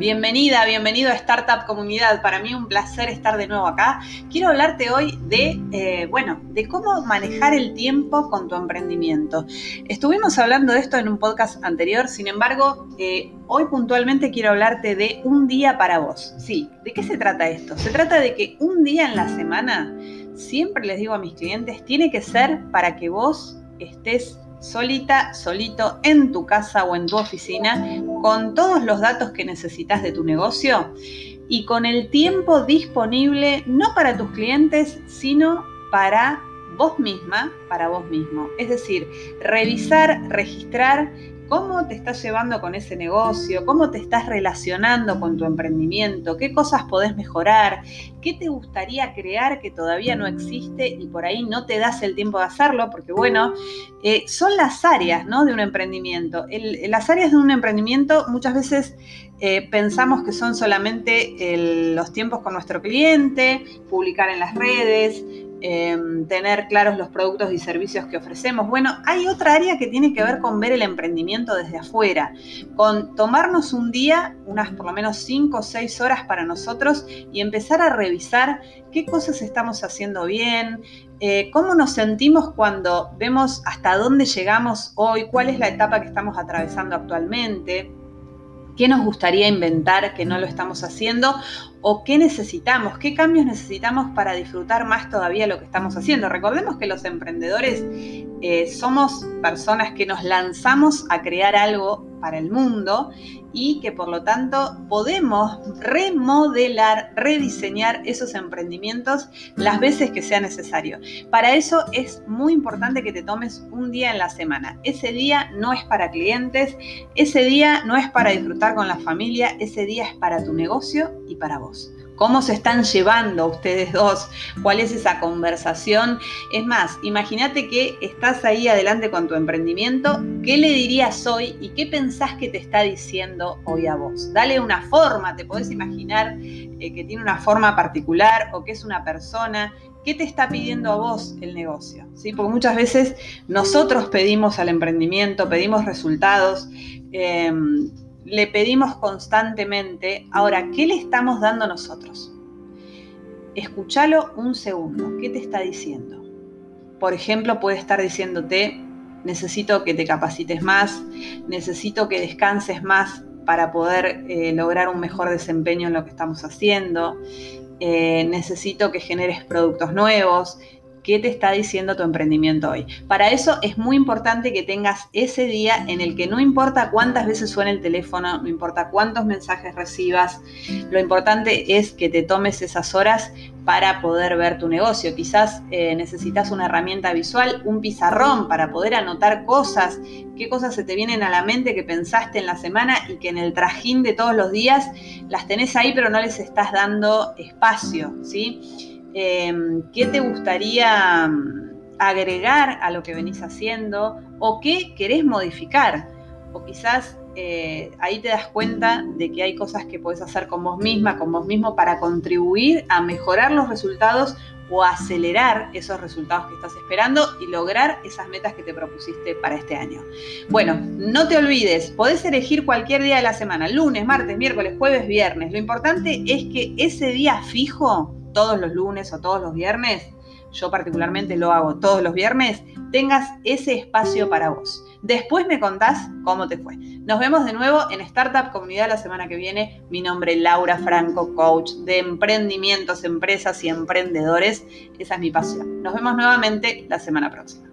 Bienvenida, bienvenido a Startup Comunidad. Para mí un placer estar de nuevo acá. Quiero hablarte hoy de, eh, bueno, de cómo manejar el tiempo con tu emprendimiento. Estuvimos hablando de esto en un podcast anterior, sin embargo, eh, hoy puntualmente quiero hablarte de un día para vos. Sí, ¿de qué se trata esto? Se trata de que un día en la semana, siempre les digo a mis clientes, tiene que ser para que vos estés solita, solito, en tu casa o en tu oficina, con todos los datos que necesitas de tu negocio y con el tiempo disponible no para tus clientes, sino para vos misma, para vos mismo. Es decir, revisar, registrar cómo te estás llevando con ese negocio, cómo te estás relacionando con tu emprendimiento, qué cosas podés mejorar, qué te gustaría crear que todavía no existe y por ahí no te das el tiempo de hacerlo, porque bueno, eh, son las áreas ¿no? de un emprendimiento. las áreas de un emprendimiento muchas veces eh, pensamos que son solamente los tiempos con nuestro cliente, publicar en las redes, Em, tener claros los productos y servicios que ofrecemos. Bueno, hay otra área que tiene que ver con ver el emprendimiento desde afuera, con tomarnos un día, unas por lo menos 5 o 6 horas para nosotros y empezar a revisar qué cosas estamos haciendo bien, eh, cómo nos sentimos cuando vemos hasta dónde llegamos hoy, cuál es la etapa que estamos atravesando actualmente qué nos gustaría inventar que no lo estamos haciendo o qué necesitamos, qué cambios necesitamos para disfrutar más todavía lo que estamos haciendo. Recordemos que los emprendedores eh, somos personas que nos lanzamos a crear algo para el mundo y que por lo tanto podemos remodelar, rediseñar esos emprendimientos las veces que sea necesario. Para eso es muy importante que te tomes un día en la semana. Ese día no es para clientes, ese día no es para disfrutar con la familia, ese día es para tu negocio y para vos cómo se están llevando ustedes dos, cuál es esa conversación. Es más, imagínate que estás ahí adelante con tu emprendimiento, ¿qué le dirías hoy y qué pensás que te está diciendo hoy a vos? Dale una forma, te podés imaginar eh, que tiene una forma particular o que es una persona. ¿Qué te está pidiendo a vos el negocio? ¿Sí? Porque muchas veces nosotros pedimos al emprendimiento, pedimos resultados. Em, le pedimos constantemente, ahora, ¿qué le estamos dando nosotros? Escúchalo un segundo, ¿qué te está diciendo? Por ejemplo, puede estar diciéndote, necesito que te capacites más, necesito que descanses más para poder eh, lograr un mejor desempeño en lo que estamos haciendo, eh, necesito que generes productos nuevos, qué te está diciendo tu emprendimiento hoy. Para eso es muy importante que tengas ese día en el que no importa cuántas veces suene el teléfono, no importa cuántos mensajes recibas, lo importante es que te tomes esas horas para poder ver tu negocio. Quizás eh, necesitas una herramienta visual, un pizarrón para poder anotar cosas, qué cosas se te vienen a la mente que pensaste en la semana y que en el trajín de todos los días las tenés ahí pero no les estás dando espacio, ¿sí? Em, qué te gustaría mm, agregar a lo que venís haciendo o qué querés modificar. O quizás eh, ahí te das cuenta de que hay cosas que puedes hacer con vos misma, con vos mismo, para contribuir a mejorar los resultados o acelerar esos resultados que estás esperando y lograr esas metas que te propusiste para este año. Bueno, no te olvides, podés elegir cualquier día de la semana, lunes, martes, miércoles, jueves, viernes. Lo importante es que ese día fijo todos los lunes o todos los viernes, yo particularmente lo hago todos los viernes, tengas ese espacio para vos. Después me contás cómo te fue. Nos vemos de nuevo en Startup Comunidad la semana que viene. Mi nombre es Laura Franco, coach de emprendimientos, empresas y emprendedores. Esa es mi pasión. Nos vemos nuevamente la semana próxima.